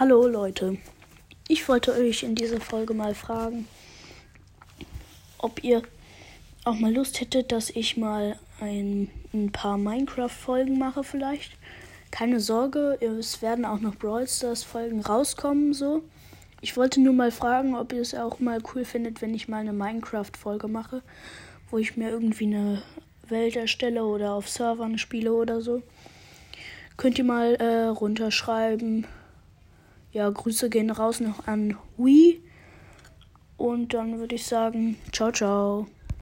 Hallo Leute, ich wollte euch in dieser Folge mal fragen, ob ihr auch mal Lust hättet, dass ich mal ein, ein paar Minecraft-Folgen mache vielleicht. Keine Sorge, es werden auch noch Brawl Stars-Folgen rauskommen so. Ich wollte nur mal fragen, ob ihr es auch mal cool findet, wenn ich mal eine Minecraft-Folge mache, wo ich mir irgendwie eine Welt erstelle oder auf Servern spiele oder so. Könnt ihr mal äh, runterschreiben. Ja, Grüße gehen raus noch an Wii. Und dann würde ich sagen, ciao, ciao.